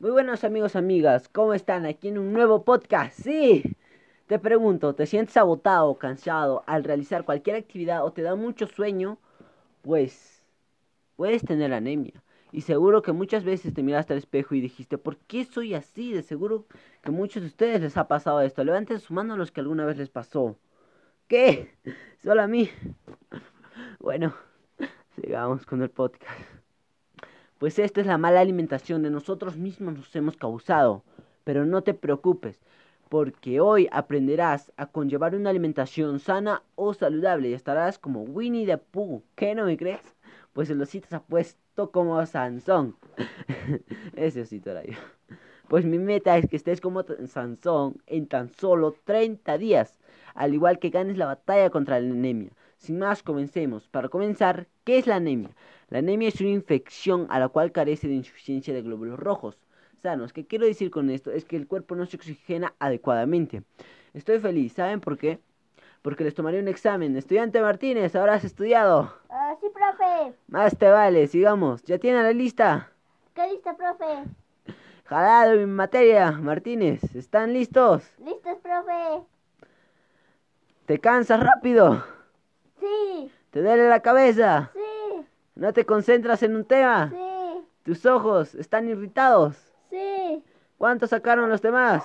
Muy buenos amigos, amigas, ¿cómo están? Aquí en un nuevo podcast. Sí, te pregunto, ¿te sientes agotado, cansado al realizar cualquier actividad o te da mucho sueño? Pues puedes tener anemia. Y seguro que muchas veces te miraste al espejo y dijiste, ¿por qué soy así? De seguro que muchos de ustedes les ha pasado esto. Levanten su mano a los que alguna vez les pasó. ¿Qué? ¿Solo a mí? Bueno, sigamos con el podcast. Pues esta es la mala alimentación de nosotros mismos nos hemos causado. Pero no te preocupes, porque hoy aprenderás a conllevar una alimentación sana o saludable y estarás como Winnie the Pooh. ¿Qué no me crees? Pues el osito se ha puesto como Sansón. Ese osito era yo. Pues mi meta es que estés como Sansón en tan solo 30 días, al igual que ganes la batalla contra la anemia. Sin más, comencemos. Para comenzar, ¿qué es la anemia? La anemia es una infección a la cual carece de insuficiencia de glóbulos rojos sanos. ¿Qué quiero decir con esto? Es que el cuerpo no se oxigena adecuadamente. Estoy feliz, ¿saben por qué? Porque les tomaré un examen. Estudiante Martínez, ¿ahora has estudiado? Ah, sí, profe. Más te vale, sigamos. ¿Ya tienen la lista? ¿Qué lista, profe? Jalado mi materia, Martínez. ¿Están listos? Listos, profe. ¿Te cansas rápido? Sí. ¿Te duele la cabeza? Sí. ¿No te concentras en un tema? Sí. ¿Tus ojos están irritados? Sí. ¿Cuánto sacaron los demás?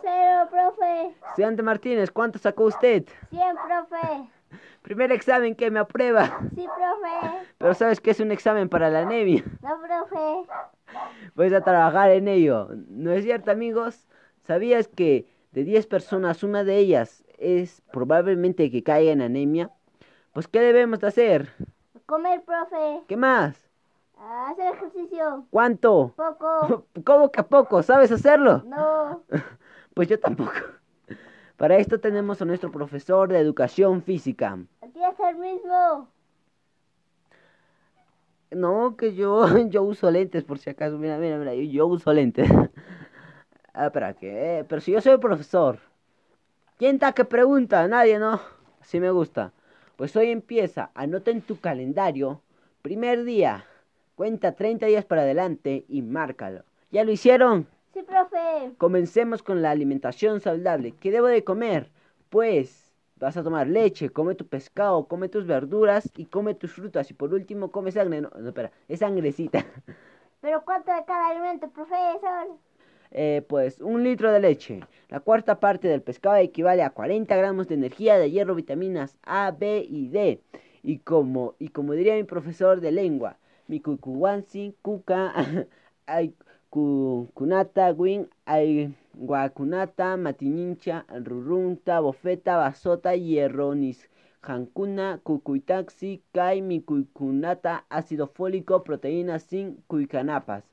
Cero, profe. Estudiante Martínez, ¿cuánto sacó usted? Cien, profe. Primer examen que me aprueba. Sí, profe. Pero sabes que es un examen para la anemia. No, profe. Puedes a trabajar en ello. ¿No es cierto, amigos? ¿Sabías que de 10 personas, una de ellas es probablemente que caiga en anemia? Pues, ¿qué debemos de hacer? Comer, profe. ¿Qué más? Hacer ejercicio. ¿Cuánto? Poco. ¿Cómo que a poco? ¿Sabes hacerlo? No. Pues yo tampoco. Para esto tenemos a nuestro profesor de educación física. Aquí es el mismo. No, que yo, yo uso lentes por si acaso. Mira, mira, mira, yo, yo uso lentes. ah, ¿para qué? Pero si yo soy el profesor. ¿Quién está que pregunta? Nadie, ¿no? Así me gusta. Pues hoy empieza. Anota en tu calendario. Primer día. Cuenta 30 días para adelante y márcalo. ¿Ya lo hicieron? Sí, profe. Comencemos con la alimentación saludable. ¿Qué debo de comer? Pues vas a tomar leche, come tu pescado, come tus verduras y come tus frutas. Y por último, come sangre. No, no espera, es sangrecita. ¿Pero cuánto de cada alimento, profesor? Eh, pues un litro de leche. La cuarta parte del pescado equivale a 40 gramos de energía de hierro, vitaminas A, B y D. Y como, y como diría mi profesor de lengua, mi cucuwansi, cuca, ay, kunata, win, ay, guacunata, matinincha, rurunta, bofeta, basota, hierronis, jancuna, cucuitaxi, kai, mi cuicunata, ácido fólico, proteína, sin cuicanapas.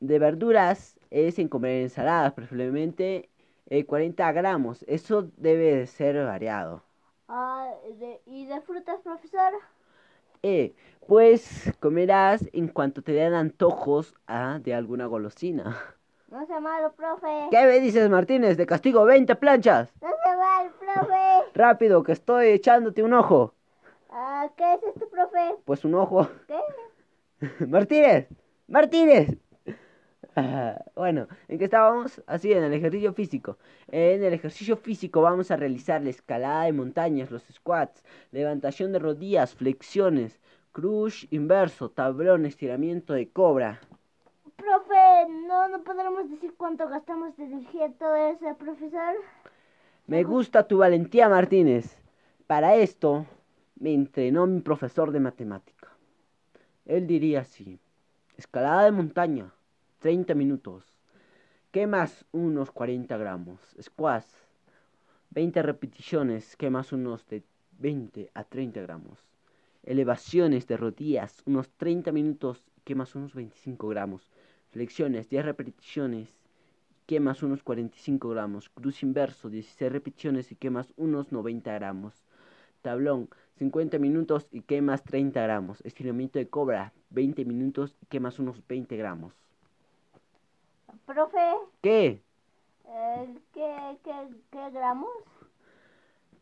De verduras es en comer ensaladas, preferiblemente eh, 40 gramos. Eso debe de ser variado. Ah, de- ¿Y de frutas, profesor? Eh, pues comerás en cuanto te den antojos ah, de alguna golosina. No sea malo, profe. ¿Qué me dices, Martínez? De castigo 20 planchas. No sea mal, profe. Rápido, que estoy echándote un ojo. Ah, ¿Qué es esto, profe? Pues un ojo. ¿Qué? Martínez, Martínez. Bueno, ¿en qué estábamos? Así, en el ejercicio físico. En el ejercicio físico vamos a realizar la escalada de montañas, los squats, levantación de rodillas, flexiones, crush inverso, tablón, estiramiento de cobra. Profe, ¿no, no podremos decir cuánto gastamos de energía todo eso, profesor? Me gusta tu valentía, Martínez. Para esto me entrenó mi profesor de matemática. Él diría así, escalada de montaña, 30 minutos. Quemas unos 40 gramos. Squash, 20 repeticiones, quemas unos de 20 a 30 gramos. Elevaciones de rodillas, unos 30 minutos, quemas unos 25 gramos. Flexiones, 10 repeticiones, quemas unos 45 gramos. Cruz inverso, 16 repeticiones. Y quemas unos 90 gramos. Tablón, 50 minutos. Y quemas 30 gramos. Estiramiento de cobra, 20 minutos. Y quemas unos 20 gramos. Profe, ¿Qué? eh, ¿qué, qué, ¿qué gramos?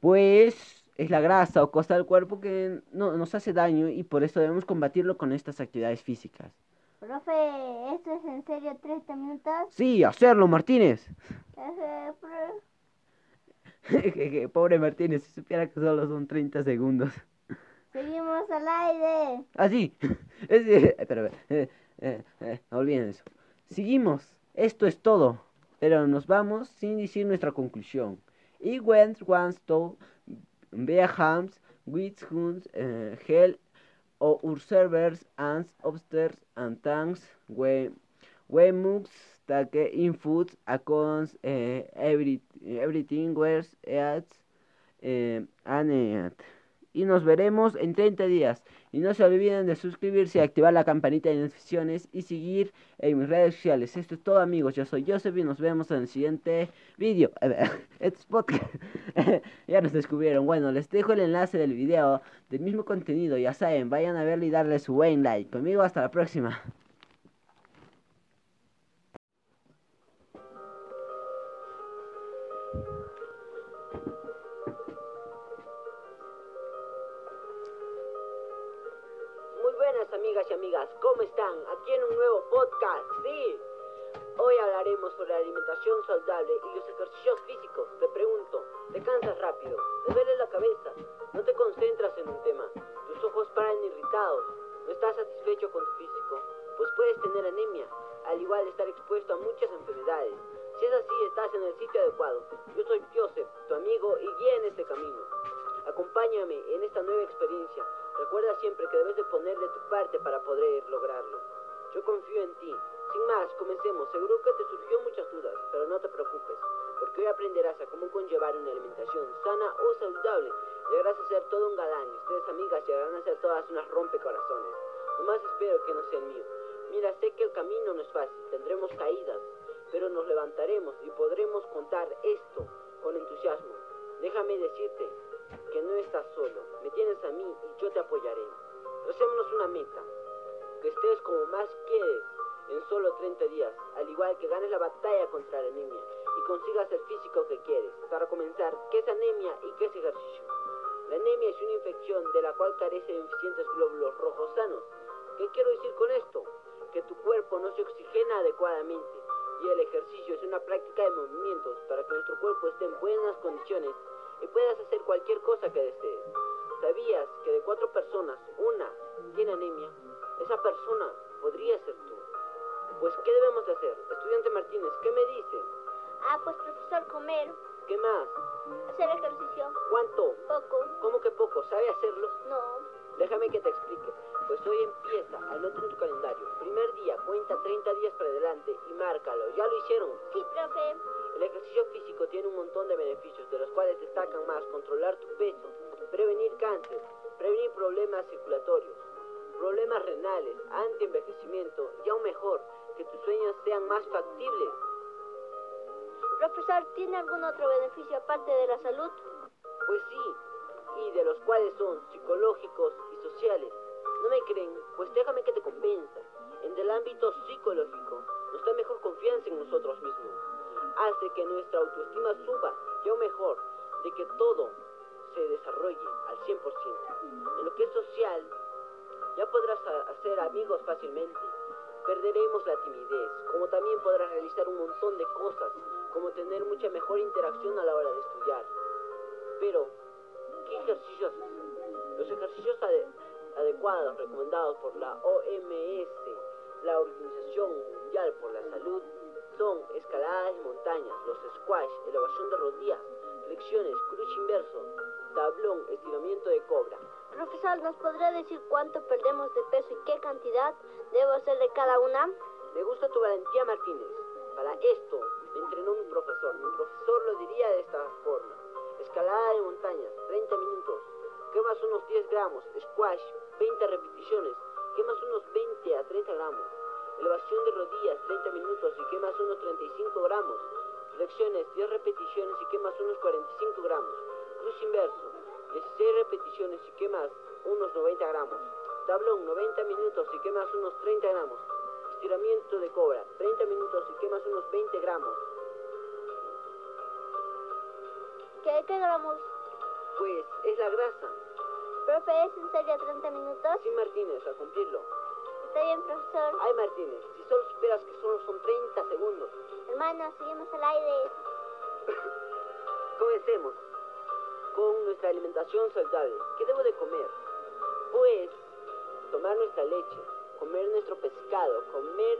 Pues es la grasa o cosa del cuerpo que no, nos hace daño y por eso debemos combatirlo con estas actividades físicas. Profe, ¿esto es en serio 30 minutos? Sí, hacerlo, Martínez. Pobre Martínez, si supiera que solo son 30 segundos. Seguimos al aire. Ah, sí. Es, eh, espera, eh, eh, eh, no olviden eso. Seguimos. Esto es todo. Pero nos vamos sin decir nuestra conclusión. Y went once to Behams, with Huns, eh, Hell, o Urservers, Ants, Upstairs, and Tanks, we, we take inputs, accounts, eh, every, everything, where's, at, eh, and, eh, y nos veremos en 30 días. Y no se olviden de suscribirse, activar la campanita de notificaciones y seguir en mis redes sociales. Esto es todo amigos, yo soy Joseph y nos vemos en el siguiente vídeo. Este es podcast. ya nos descubrieron. Bueno, les dejo el enlace del video, del mismo contenido. Ya saben, vayan a verlo y darle su buen like. Conmigo hasta la próxima. Sobre la alimentación saludable y los ejercicios físicos. Te pregunto, ¿te cansas rápido? ¿Te duele la cabeza? ¿No te concentras en un tema? ¿Tus ojos paran irritados? ¿No estás satisfecho con tu físico? Pues puedes tener anemia, al igual estar expuesto a muchas enfermedades. Si es así, estás en el sitio adecuado. Yo soy Joseph, tu amigo y guía en este camino. Acompáñame en esta nueva experiencia. Recuerda siempre que debes de poner de tu parte para poder lograrlo. Yo confío en ti. Sin más, comencemos. Seguro que te surgió muchas dudas, pero no te preocupes, porque hoy aprenderás a cómo conllevar una alimentación sana o saludable. Llegarás a ser todo un galán y ustedes, amigas, llegarán a ser todas unas rompecorazones. Nomás espero que no sea el mío. Mira, sé que el camino no es fácil, tendremos caídas, pero nos levantaremos y podremos contar esto con entusiasmo. Déjame decirte que no estás solo, me tienes a mí y yo te apoyaré. Tracémonos una meta, que estés como más quieres en solo 30 días, al igual que ganes la batalla contra la anemia y consigas el físico que quieres. Para comenzar, ¿qué es anemia y qué es ejercicio? La anemia es una infección de la cual carece de suficientes glóbulos rojos sanos. ¿Qué quiero decir con esto? Que tu cuerpo no se oxigena adecuadamente y el ejercicio es una práctica de movimientos para que nuestro cuerpo esté en buenas condiciones y puedas hacer cualquier cosa que desees. ¿Sabías que de cuatro personas, una tiene anemia? Esa persona podría ser tú. Pues, ¿qué debemos de hacer? Estudiante Martínez, ¿qué me dice? Ah, pues profesor, comer, ¿Qué más? hacer ejercicio, ¿Cuánto? poco, ¿Cómo que poco? ¿Sabe hacerlo? no. Déjame que te explique. Pues hoy empieza, anota en tu calendario. Primer día, cuenta 30 días para adelante y márcalo. ¿Ya lo hicieron? Sí, profe. El ejercicio físico tiene un montón de beneficios, de los cuales destacan más controlar tu peso, prevenir cáncer, prevenir problemas circulatorios, problemas renales, antienvejecimiento y aún mejor, que tus sueños sean más factibles. Profesor, ¿tiene algún otro beneficio aparte de la salud? Pues sí, y de los cuales son psicológicos y sociales. ¿No me creen? Pues déjame que te convenza. En el ámbito psicológico, nos da mejor confianza en nosotros mismos. Hace que nuestra autoestima suba, y aún mejor, de que todo se desarrolle al 100%. En lo que es social, ya podrás hacer amigos fácilmente. Perderemos la timidez, como también podrás realizar un montón de cosas, como tener mucha mejor interacción a la hora de estudiar. Pero, ¿qué ejercicios? Los ejercicios ade- adecuados recomendados por la OMS, la Organización Mundial por la Salud, son escaladas de montañas, los squash, elevación de rodillas, flexiones, cruz inverso, tablón, estiramiento de cobra. Profesor, ¿nos podría decir cuánto perdemos de peso y qué cantidad debo hacer de cada una? Me gusta tu valentía, Martínez. Para esto me entrenó mi profesor. Mi profesor lo diría de esta forma. Escalada de montañas, 30 minutos. Quemas unos 10 gramos. Squash, 20 repeticiones. Quemas unos 20 a 30 gramos. Elevación de rodillas, 30 minutos y quemas unos 35 gramos. Flexiones, 10 repeticiones y quemas unos 45 gramos. Cruz inverso, 16 repeticiones y quemas unos 90 gramos. Tablón, 90 minutos y quemas unos 30 gramos. Estiramiento de cobra, 30 minutos y quemas unos 20 gramos. ¿Qué, qué gramos? Pues es la grasa. Profe, ¿es en serio 30 minutos? Sí, Martínez, a cumplirlo. Está bien, profesor. Ay, Martínez, si solo supieras que solo son 30 segundos. Hermano, seguimos al aire. Comencemos con nuestra alimentación saludable. ¿Qué debo de comer? Pues tomar nuestra leche, comer nuestro pescado, comer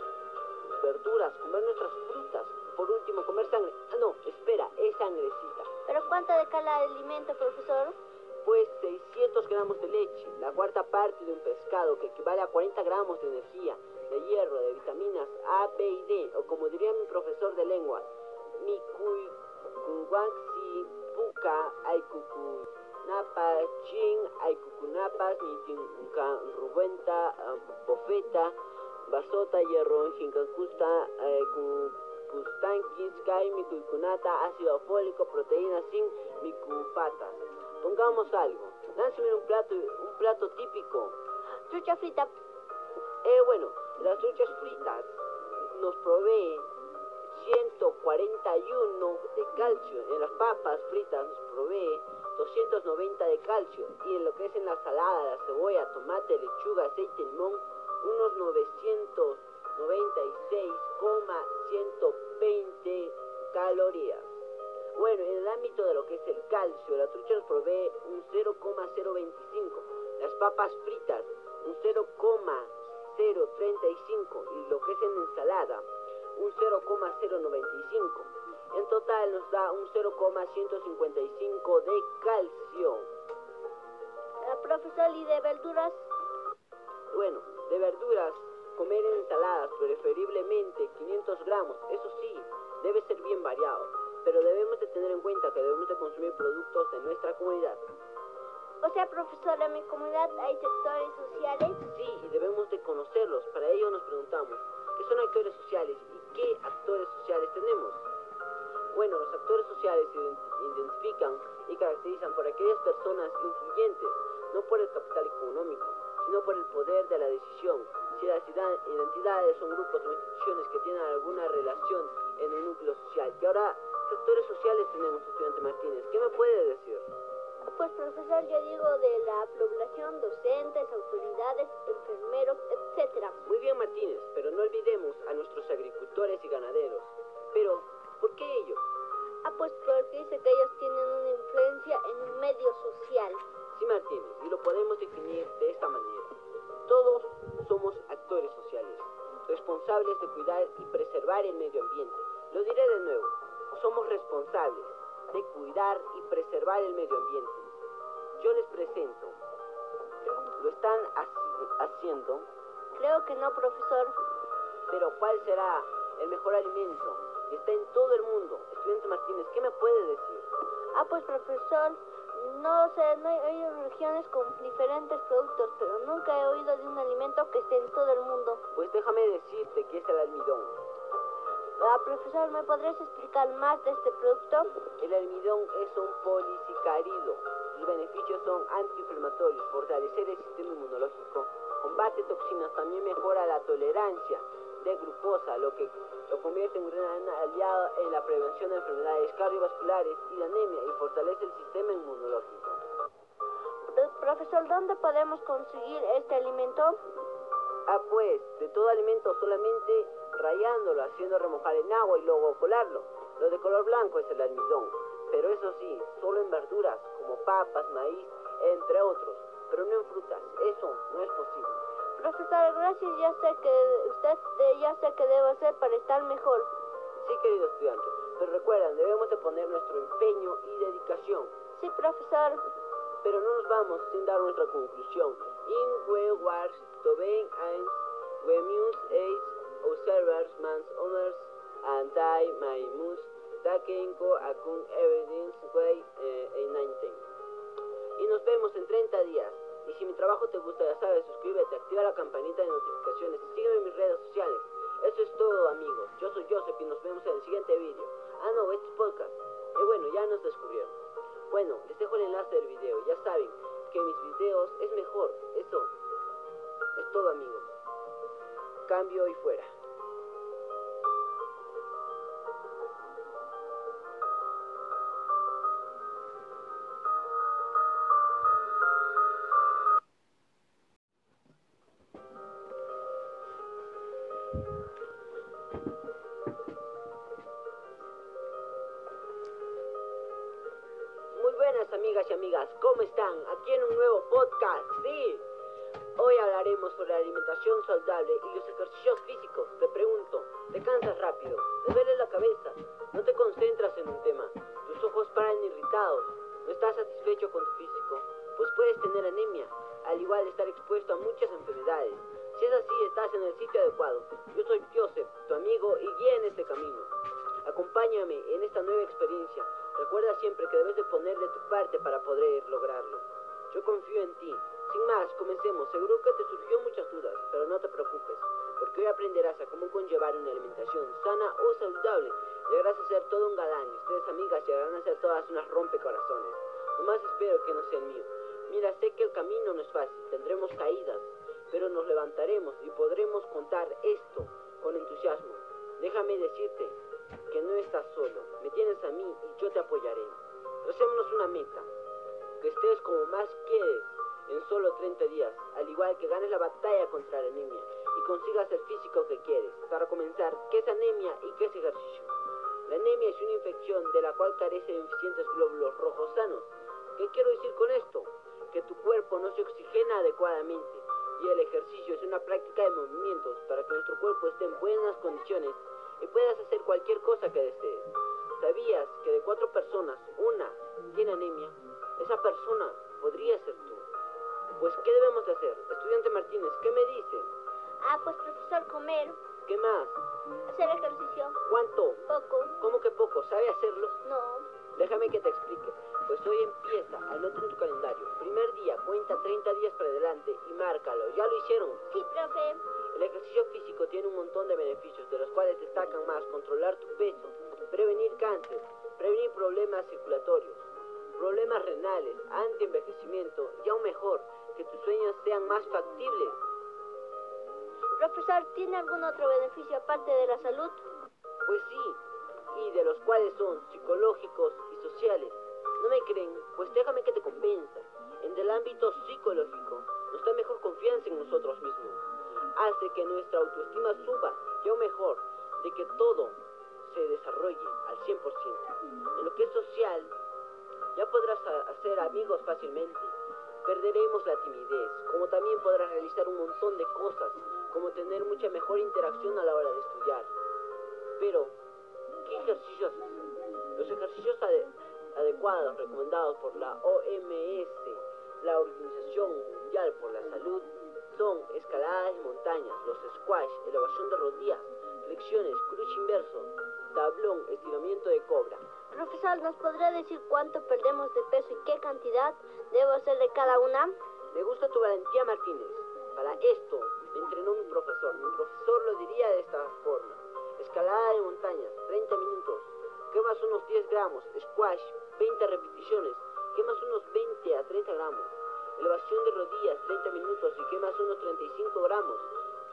verduras, comer nuestras frutas. Por último, comer sangre. Ah, no, espera, es sangrecita. ¿Pero cuánto de cada alimento, profesor? Pues 600 gramos de leche, la cuarta parte de un pescado que equivale a 40 gramos de energía, de hierro, de vitaminas A, B y D, o como diría mi profesor de lengua, mi kuwaxi puka ay napa chin ay kukunapas mi rubuenta bofeta basota hierro jinkakusta kustankis kai mi kukunata ácido fólico proteína sin mi kupata Pongamos algo. Lánceme un plato, un plato típico. Frita. Eh, bueno, las truchas fritas nos provee 141 de calcio. En las papas fritas nos provee 290 de calcio. Y en lo que es en la salada, la cebolla, tomate, lechuga, aceite, limón, unos 996,120 calorías. Bueno, en el ámbito de lo que es el calcio, la trucha nos provee un 0,025, las papas fritas un 0,035 y lo que es en ensalada un 0,095. En total nos da un 0,155 de calcio. Eh, profesor, ¿y de verduras? Bueno, de verduras, comer ensaladas, preferiblemente 500 gramos, eso sí, debe ser bien variado pero debemos de tener en cuenta que debemos de consumir productos de nuestra comunidad. O sea, profesor, en mi comunidad hay sectores sociales. Sí, y debemos de conocerlos. Para ello nos preguntamos, ¿qué son actores sociales y qué actores sociales tenemos? Bueno, los actores sociales se identifican y caracterizan por aquellas personas influyentes, no por el capital económico, sino por el poder de la decisión. Si las identidades son grupos o instituciones que tienen alguna relación en un núcleo social, que ahora sectores sociales tenemos, estudiante Martínez? ¿Qué me puede decir? Pues profesor, yo digo de la población, docentes, autoridades, enfermeros, etcétera. Muy bien Martínez, pero no olvidemos a nuestros agricultores y ganaderos. Pero, ¿por qué ellos? Ah, pues porque dice que ellos tienen una influencia en un medio social. Sí, Martínez, y lo podemos definir de esta manera. Todos somos actores sociales, responsables de cuidar y preservar el medio ambiente. Lo diré de nuevo, somos responsables de cuidar y preservar el medio ambiente. Yo les presento. ¿Lo están haciendo? Creo que no, profesor. Pero ¿cuál será el mejor alimento? Está en todo el mundo. Estudiante Martínez, ¿qué me puede decir? Ah, pues profesor, no sé, no regiones con diferentes productos, pero nunca he oído de un alimento que esté en todo el mundo. Pues déjame decirte que es el almidón. Ah, profesor, ¿me podrías explicar más de este producto? El almidón es un polisacárido. Sus beneficios son antiinflamatorios, fortalecer el sistema inmunológico, combate toxinas, también mejora la tolerancia de glucosa, lo que lo convierte en un gran aliado en la prevención de enfermedades cardiovasculares y de anemia y fortalece el sistema inmunológico. Profesor, ¿dónde podemos conseguir este alimento? Ah, pues, de todo alimento solamente rayándolo, haciendo remojar en agua y luego colarlo. Lo de color blanco es el almidón, pero eso sí, solo en verduras como papas, maíz, entre otros, pero no en frutas. Eso no es posible. Profesor, gracias, ya sé que usted eh, ya sé que debo hacer para estar mejor. Sí, querido estudiante, pero recuerden, debemos de poner nuestro empeño y dedicación. Sí, profesor. Pero no nos vamos sin dar nuestra conclusión. In we wars to eins, we must observers man's honors and I my must taken go akun evidence way eh, 19. Y nos vemos en 30 días. Y si mi trabajo te gusta, ya sabes, suscríbete, activa la campanita de notificaciones y sígueme en mis redes sociales. Eso es todo, amigos. Yo soy Joseph y nos vemos en el siguiente vídeo. Ah, no, este es podcast. Y bueno, ya nos descubrieron. Bueno, les dejo el enlace del video. Ya saben que mis videos es mejor. Eso es todo, amigos. Cambio y fuera. Amigas, ¿cómo están? Aquí en un nuevo podcast, sí. Hoy hablaremos sobre la alimentación saludable y los ejercicios físicos. Te pregunto, ¿te cansas rápido? ¿Te duele la cabeza? ¿No te concentras en un tema? ¿Tus ojos paran irritados? ¿No estás satisfecho con tu físico? Pues puedes tener anemia, al igual de estar expuesto a muchas enfermedades. Si es así, estás en el sitio adecuado. Yo soy Joseph, tu amigo y guía en este camino. Acompáñame en esta nueva experiencia. Recuerda siempre que debes de poner de tu parte para poder lograrlo. Yo confío en ti. Sin más, comencemos. Seguro que te surgió muchas dudas, pero no te preocupes, porque hoy aprenderás a cómo conllevar una alimentación sana o saludable. Llegarás a ser todo un galán y ustedes, amigas, llegarán a ser todas unas rompecorazones. Nomás espero que no sea el mío. Mira, sé que el camino no es fácil, tendremos caídas, pero nos levantaremos y podremos contar esto con entusiasmo. Déjame decirte que no estás solo, me tienes a mí y yo te apoyaré. Hacémonos una meta, que estés como más quieres en solo 30 días, al igual que ganes la batalla contra la anemia y consigas el físico que quieres. Para comenzar, ¿qué es anemia y qué es ejercicio? La anemia es una infección de la cual carece de suficientes glóbulos rojos sanos. ¿Qué quiero decir con esto? Que tu cuerpo no se oxigena adecuadamente y el ejercicio es una práctica de movimientos para que nuestro cuerpo esté en buenas condiciones y puedas hacer cualquier cosa que desees. ¿Sabías que de cuatro personas, una tiene anemia? Esa persona podría ser tú. Pues, ¿qué debemos de hacer? Estudiante Martínez, ¿qué me dice? Ah, pues profesor, comer, ¿Qué más? hacer ejercicio, ¿Cuánto? poco, ¿Cómo que poco? ¿Sabe hacerlo? no. Déjame que te explique. Pues hoy empieza, anota en tu calendario. Primer día, cuenta 30 días para adelante y márcalo. ¿Ya lo hicieron? Sí, profe. El ejercicio físico tiene un montón de beneficios, de los cuales destacan más controlar tu peso, prevenir cáncer, prevenir problemas circulatorios, problemas renales, antienvejecimiento y aún mejor, que tus sueños sean más factibles. Profesor, ¿tiene algún otro beneficio aparte de la salud? Pues sí, y de los cuales son psicológicos y sociales. ¿No me creen? Pues déjame que te convenza. En el ámbito psicológico, nos da mejor confianza en nosotros mismos. Hace que nuestra autoestima suba, y aún mejor, de que todo se desarrolle al 100%. En lo que es social, ya podrás hacer amigos fácilmente. Perderemos la timidez, como también podrás realizar un montón de cosas, como tener mucha mejor interacción a la hora de estudiar. Pero, ¿qué ejercicios? Los ejercicios ade- adecuados recomendados por la OMS, la Organización Mundial por la Salud, son escaladas de montañas, los squash, elevación de rodillas, flexiones, cruz inverso, tablón, estiramiento de cobra. Profesor, ¿nos podría decir cuánto perdemos de peso y qué cantidad debo hacer de cada una? Me gusta tu valentía, Martínez. Para esto me entrenó mi profesor. Mi profesor lo diría de esta forma. Escalada de montañas, 30 minutos. Quemas unos 10 gramos. Squash, 20 repeticiones. Quemas unos 20 a 30 gramos. Elevación de rodillas, 30 minutos y quemas unos 35 gramos.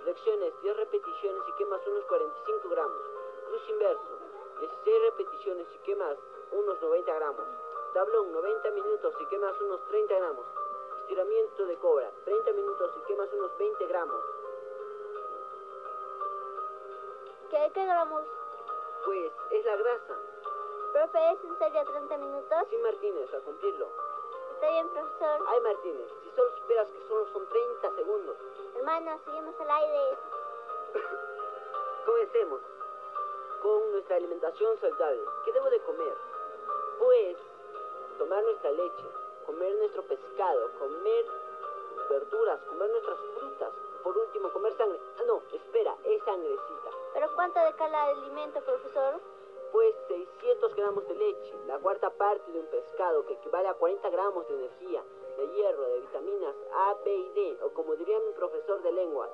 Flexiones, 10 repeticiones y quemas unos 45 gramos. Cruz inverso, 16 repeticiones y quemas unos 90 gramos. Tablón, 90 minutos y quemas unos 30 gramos. Estiramiento de cobra, 30 minutos y quemas unos 20 gramos. ¿Qué, qué gramos? Pues es la grasa. Profe, ¿es en serio 30 minutos? Sí, Martínez, a cumplirlo. Está bien, profesor. Ay, Martínez, si solo superas que solo son 30 segundos. Hermana, seguimos al aire. Comencemos con nuestra alimentación saludable. ¿Qué debo de comer? Pues tomar nuestra leche, comer nuestro pescado, comer verduras, comer nuestras frutas. Por último, comer sangre. Ah, no, espera, es sangrecita. ¿Pero cuánto de cada alimento, profesor? Pues 600 gramos de leche, la cuarta parte de un pescado que equivale a 40 gramos de energía, de hierro, de vitaminas A, B y D, o como diría mi profesor de lengua,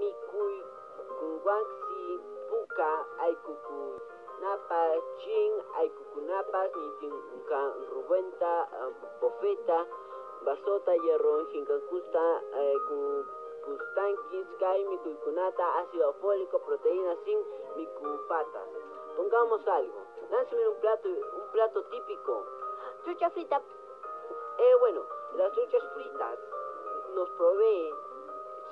mi cuy, kuwaxi, puka, ay cucu, napa, chin, tinca, rubuenta, ah, bofeta, basota, hierro, jincacusta, eh, cu- custanquis, kai, mi cuicunata, ácido fólico, proteína, zinc, mi cupata. Pongamos algo. Lánceme un plato, un plato típico. Trucha frita. Eh, bueno, las truchas fritas nos provee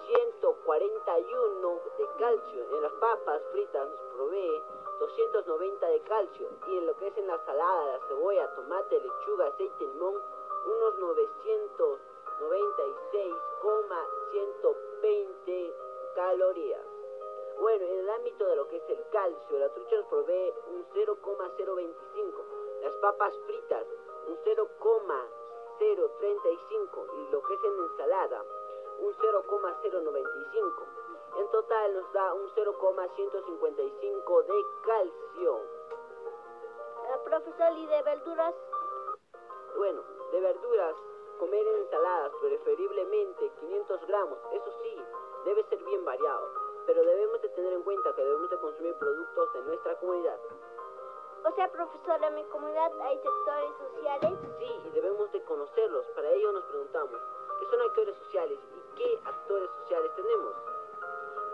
141 de calcio. En las papas fritas nos provee 290 de calcio. Y en lo que es en la salada, la cebolla, tomate, lechuga, aceite, limón, unos 996,120 calorías. Bueno, en el ámbito de lo que es el calcio, la trucha nos provee un 0,025, las papas fritas un 0,035 y lo que es en ensalada un 0,095. En total nos da un 0,155 de calcio. Eh, profesor, ¿y de verduras? Bueno, de verduras, comer ensaladas, preferiblemente 500 gramos, eso sí, debe ser bien variado, pero debemos de tener en cuenta que debemos de consumir productos de nuestra comunidad. O sea, profesor, en mi comunidad hay sectores sociales. Sí, y debemos de conocerlos. Para ello nos preguntamos, ¿qué son actores sociales y qué actores sociales tenemos?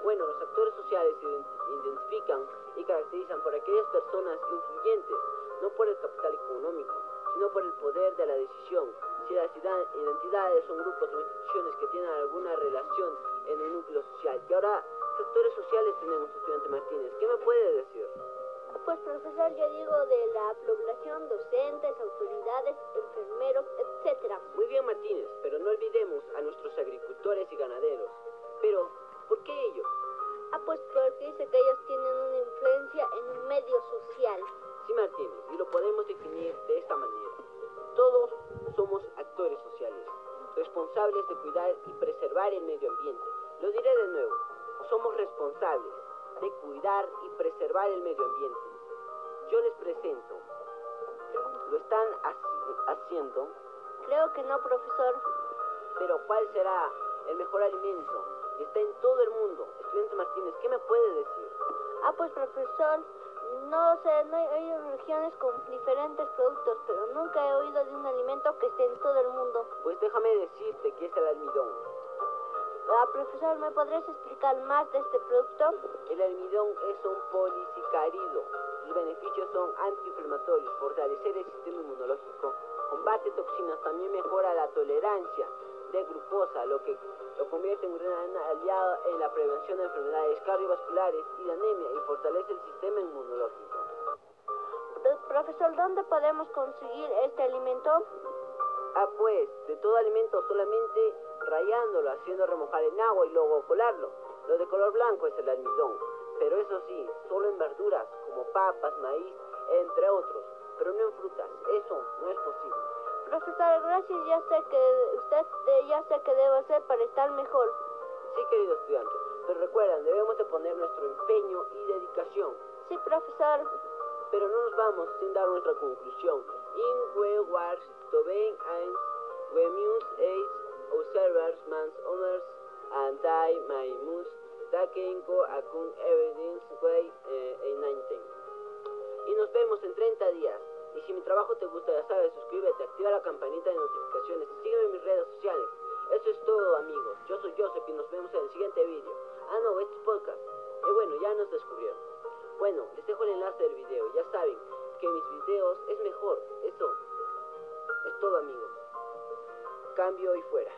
Bueno, los actores sociales se identifican y caracterizan por aquellas personas influyentes, no por el capital económico, sino por el poder de la decisión. Si las identidades son grupos o instituciones que tienen alguna relación en un núcleo social. Y ahora, ¿qué actores sociales tenemos, estudiante Martínez? ¿Qué me puede decir? Pues profesor, yo digo de la población, docentes, autoridades, enfermeros, etcétera. Muy bien Martínez, pero no olvidemos a nuestros agricultores y ganaderos. Pero, ¿por qué ellos? Ah, pues porque dice que ellos tienen una influencia en un medio social. Sí, Martínez, y lo podemos definir de esta manera. Todos somos actores sociales, responsables de cuidar y preservar el medio ambiente. Lo diré de nuevo, somos responsables de cuidar y preservar el medio ambiente. Yo les presento. ¿Lo están haciendo? Creo que no, profesor. Pero ¿cuál será el mejor alimento? Está en todo el mundo. Estudiante Martínez, ¿qué me puede decir? Ah, pues profesor, no sé, no hay, regiones con diferentes productos, pero nunca he oído de un alimento que esté en todo el mundo. Pues déjame decirte que es el almidón. Ah, profesor, ¿me podrías explicar más de este producto? El almidón es un polisacárido. Sus beneficios son antiinflamatorios, fortalecer el sistema inmunológico, combate toxinas, también mejora la tolerancia de glucosa, lo que lo convierte en un gran aliado en la prevención de enfermedades cardiovasculares y de anemia y fortalece el sistema inmunológico. Profesor, ¿dónde podemos conseguir este alimento? Ah, pues, de todo alimento solamente rayándolo, haciendo remojar en agua y luego colarlo. Lo de color blanco es el almidón, pero eso sí, solo en verduras como papas, maíz, entre otros, pero no en frutas. Eso no es posible. Profesor, gracias, ya sé que usted ya sé que debo hacer para estar mejor. Sí, querido estudiante, pero recuerden, debemos de poner nuestro empeño y dedicación. Sí, profesor. Pero no nos vamos sin dar nuestra conclusión. In we wars to eins, we observers mans honors and I my must taken go akun evidence way eh, 19. Y nos vemos en 30 días. Y si mi trabajo te gusta, ya sabes, suscríbete, activa la campanita de notificaciones y sígueme en mis redes sociales. Eso es todo, amigos. Yo soy Joseph y nos vemos en el siguiente vídeo. Ah, no, este es podcast. Y bueno, ya nos descubrieron. Bueno, les dejo el enlace del video. Ya saben que mis videos es mejor. Eso es todo, amigos. Cambio y fuera.